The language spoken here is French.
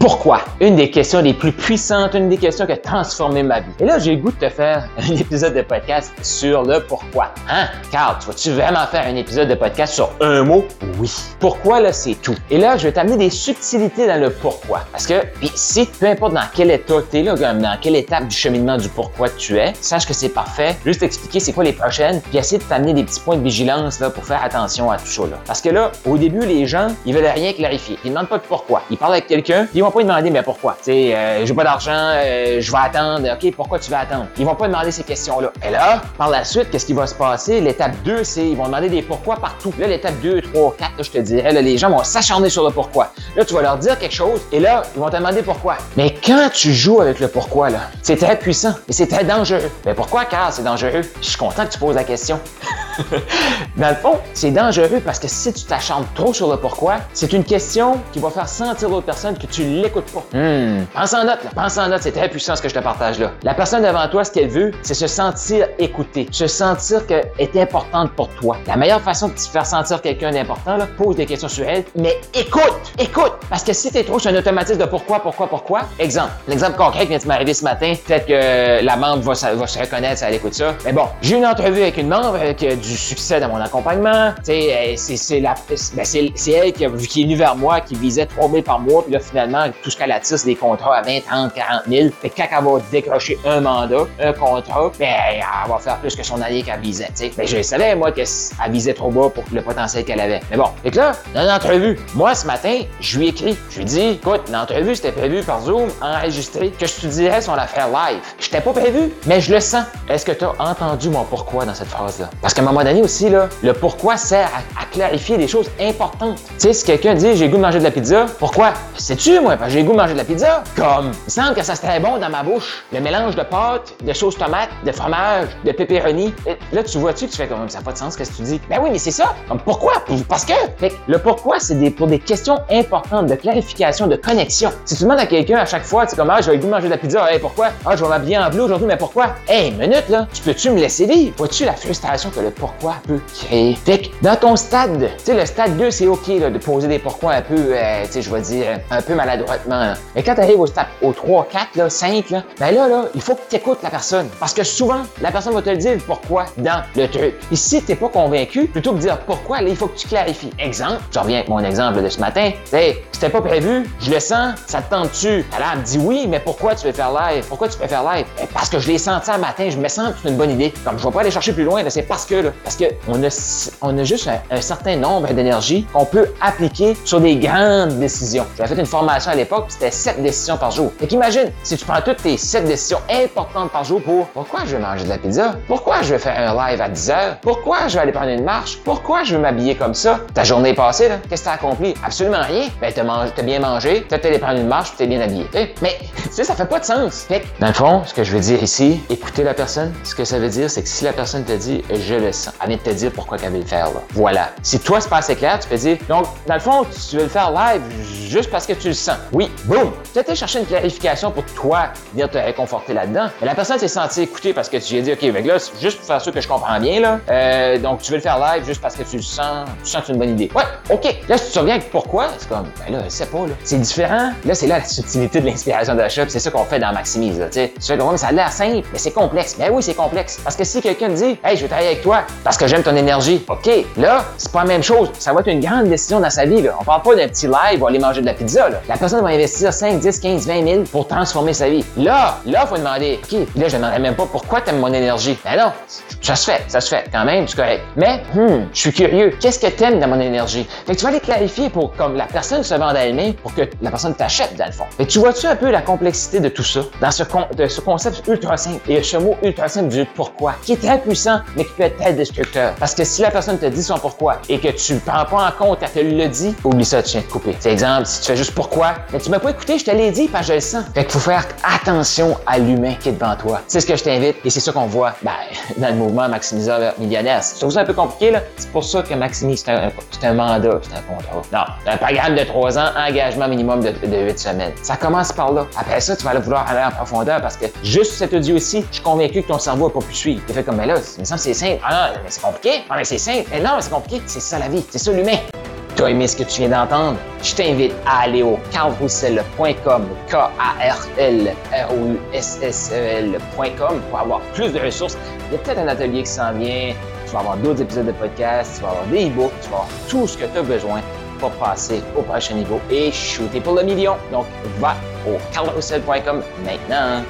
Pourquoi? Une des questions les plus puissantes, une des questions qui a transformé ma vie. Et là, j'ai le goût de te faire un épisode de podcast sur le pourquoi. Hein? Carl, tu vas-tu vraiment faire un épisode de podcast sur un mot? Oui. Pourquoi, là, c'est tout? Et là, je vais t'amener des subtilités dans le pourquoi. Parce que, puis si, peu importe dans quel état tu es, là, dans quelle étape du cheminement du pourquoi tu es, sache que c'est parfait. Juste expliquer c'est quoi les prochaines, puis essayer de t'amener des petits points de vigilance, là, pour faire attention à tout ça, là. Parce que là, au début, les gens, ils veulent rien clarifier. Ils demandent pas de pourquoi. Ils parlent avec quelqu'un, ils vont pas demander, mais pourquoi? Tu sais, euh, j'ai pas d'argent, euh, je vais attendre. OK, pourquoi tu vas attendre? Ils vont pas demander ces questions-là. Et là, par la suite, qu'est-ce qui va se passer? L'étape 2, c'est ils vont demander des pourquoi partout. Là, l'étape 2, 3, 4, je te dirais, là, les gens vont s'acharner sur le pourquoi. Là, tu vas leur dire quelque chose et là, ils vont te demander pourquoi. Mais quand tu joues avec le pourquoi, là, c'est très puissant et c'est très dangereux. Mais pourquoi, car c'est dangereux? Je suis content que tu poses la question. Dans le fond, c'est dangereux parce que si tu t'acharnes trop sur le pourquoi, c'est une question qui va faire sentir l'autre personne que tu l'écoutes pas. Hmm. Pense en note, là. pense en note, c'est très puissant ce que je te partage là. La personne devant toi, ce qu'elle veut, c'est se sentir écoutée, se sentir qu'elle est importante pour toi. La meilleure façon de te faire sentir quelqu'un d'important, là, pose des questions sur elle, mais écoute, écoute, parce que si t'es trop sur un automatisme de pourquoi, pourquoi, pourquoi, exemple, l'exemple concret qui vient de m'arriver ce matin, peut-être que la membre va, va se reconnaître si elle écoute ça. Mais bon, j'ai une entrevue avec une membre qui a du succès dans mon accompagnement. La ben c'est elle qui, est venue vers moi, qui visait 3 000 par mois, puis là finalement tout ce qu'elle attire, des contrats à 20, 30, 40 000. Fait que quand elle va décrocher un mandat, un contrat, ben elle va faire plus que son allié qu'elle visait. Ben je savais moi qu'elle visait trop bas pour le potentiel qu'elle avait. Mais bon, fait que là dans l'entrevue, moi ce matin, je lui ai écrit, je lui dit, écoute, l'entrevue c'était prévu par Zoom, enregistré, que je te dirais sur l'affaire live? J'étais pas prévu, mais je le sens. Est-ce que tu as entendu mon pourquoi dans cette phrase-là? Parce un moment donné aussi, là, le pourquoi sert à, clarifier des choses importantes. Tu sais, si quelqu'un dit j'ai goût de manger de la pizza, pourquoi? Sais-tu, moi, que j'ai goût de manger de la pizza? Comme, il semble que ça serait bon dans ma bouche. Le mélange de pâtes, de sauce tomate, de fromage, de pepperoni. là, tu vois-tu, tu fais comme ça n'a pas de sens, qu'est-ce que tu dis? Ben oui, mais c'est ça. Comme, pourquoi? Parce que. Le pourquoi, c'est pour des questions importantes de clarification, de connexion. Si tu demandes à quelqu'un à chaque fois, tu comme, ah, j'ai goût de manger de la pizza, hey, pourquoi? Ah, je vais m'habiller en bleu aujourd'hui, mais pourquoi? Hey, minute, là, tu peux-tu me laisser vivre? Vois-tu la frustration que le pourquoi peut créer? Fait que dans ton stade, tu sais, le stade 2, c'est OK de poser des pourquoi un peu, euh, tu sais, je vais dire, un peu maladroitement. Mais quand tu arrives au stade au 3, 4, là, 5, là, ben là, là, il faut que tu écoutes la personne. Parce que souvent, la personne va te dire pourquoi dans le truc. Et si tu pas convaincu, plutôt que de dire pourquoi, là, il faut que tu clarifies. Exemple, je reviens avec mon exemple de ce matin. Hey, c'était pas prévu, je le sens, ça te tente-tu? Alors, me dit oui, mais pourquoi tu veux faire live? Pourquoi tu veux faire live? Ben, parce que je l'ai senti un matin, je me sens que c'est une bonne idée. Comme je vais pas aller chercher plus loin, c'est parce que, là, parce que on a, on a juste un, certain nombre d'énergie qu'on peut appliquer sur des grandes décisions. J'avais fait une formation à l'époque, c'était sept décisions par jour. Et qu'imagine, si tu prends toutes tes sept décisions importantes par jour pour pourquoi je veux manger de la pizza? Pourquoi je veux faire un live à 10 heures? Pourquoi je vais aller prendre une marche? Pourquoi je veux m'habiller comme ça? Ta journée est passée. Qu'est-ce que t'as accompli? Absolument rien. Ben, t'as, bien mangé, t'as allé prendre une marche, t'es bien habillé. Mais, tu sais, ça fait pas de sens. Fait dans le fond, ce que je veux dire ici, écouter la personne, ce que ça veut dire, c'est que si la personne te dit, je le sens, elle vient de te dire pourquoi qu'elle veut le faire, là. Voilà. Si toi, c'est pas assez clair, tu peux dire, donc, dans le fond, tu veux le faire live juste parce que tu le sens. Oui, boum! Tu as chercher une clarification pour toi, venir te réconforter là-dedans. Mais la personne s'est sentie écoutée parce que tu lui as dit, OK, mais là, juste pour faire sûr que je comprends bien, là, euh, donc tu veux le faire live juste parce que tu le sens, tu sens que c'est une bonne idée. Ouais, OK. Là, si tu te reviens avec pourquoi, c'est comme, ben là, c'est pas, là. C'est différent. Là, c'est là la subtilité de l'inspiration d'achat, c'est ça qu'on fait dans Maximise, là, tu sais. Tu fais mais ça a l'air simple, mais c'est complexe. Ben oui, c'est complexe. Parce que si quelqu'un dit, hey, je veux travailler avec toi, Parce que j'aime ton énergie. OK, là, c'est pas la même chose. Ça va être une grande décision dans sa vie. Là. On parle pas d'un petit live ou aller manger de la pizza. Là. La personne va investir 5, 10, 15, 20 000 pour transformer sa vie. Là, là, faut demander, OK, là, je ne demanderai même pas pourquoi tu aimes mon énergie. Ben non, ça se fait, ça se fait quand même, c'est correct. Mais, hmm, je suis curieux. Qu'est-ce que tu aimes dans mon énergie? Fait que tu vas aller clarifier pour comme la personne se vende à elle-même pour que la personne t'achète dans le fond. Fait que tu vois-tu un peu la complexité de tout ça? Dans ce, de ce concept ultra simple et ce mot ultra simple du pourquoi qui est très puissant mais qui peut être Parce que si la personne te dit son pourquoi et que tu prends pas en compte, elle te le dit, oublie ça, tu viens de couper. C'est exemple, si tu fais juste pourquoi, mais tu m'as pas écouté, je te l'ai dit parce que je le sens. Fait qu'il faut faire attention à l'humain qui est devant toi. C'est ce que je t'invite et c'est ça qu'on voit ben, dans le mouvement Maximiseur millionnaire. C'est ça un peu compliqué, là. C'est pour ça que Maximise, c'est un, mandat, c'est un contrat. Non, un programme de trois ans, engagement minimum de, de 8 semaines. Ça commence par là. Après ça, tu vas vouloir aller en profondeur parce que juste cet audio-ci, je suis convaincu que ton cerveau n'a pas pu suivre. Tu fait comme, mais là, il me semble c'est simple. Ah mais c'est compliqué. Ah, mais c'est simple. Mais non, c'est compliqué. C'est ça la vie. C'est ça l'humain. Tu as aimé ce que tu viens d'entendre? Je t'invite à aller au carlroussel.com, K-A-R-L-R-O-U-S-S-E-L.com pour avoir plus de ressources. Il y a peut-être un atelier qui s'en vient. Tu vas avoir d'autres épisodes de podcast. Tu vas avoir des e-books. Tu vas avoir tout ce que tu as besoin pour passer au prochain niveau et shooter pour le million. Donc, va au carlroussel.com maintenant.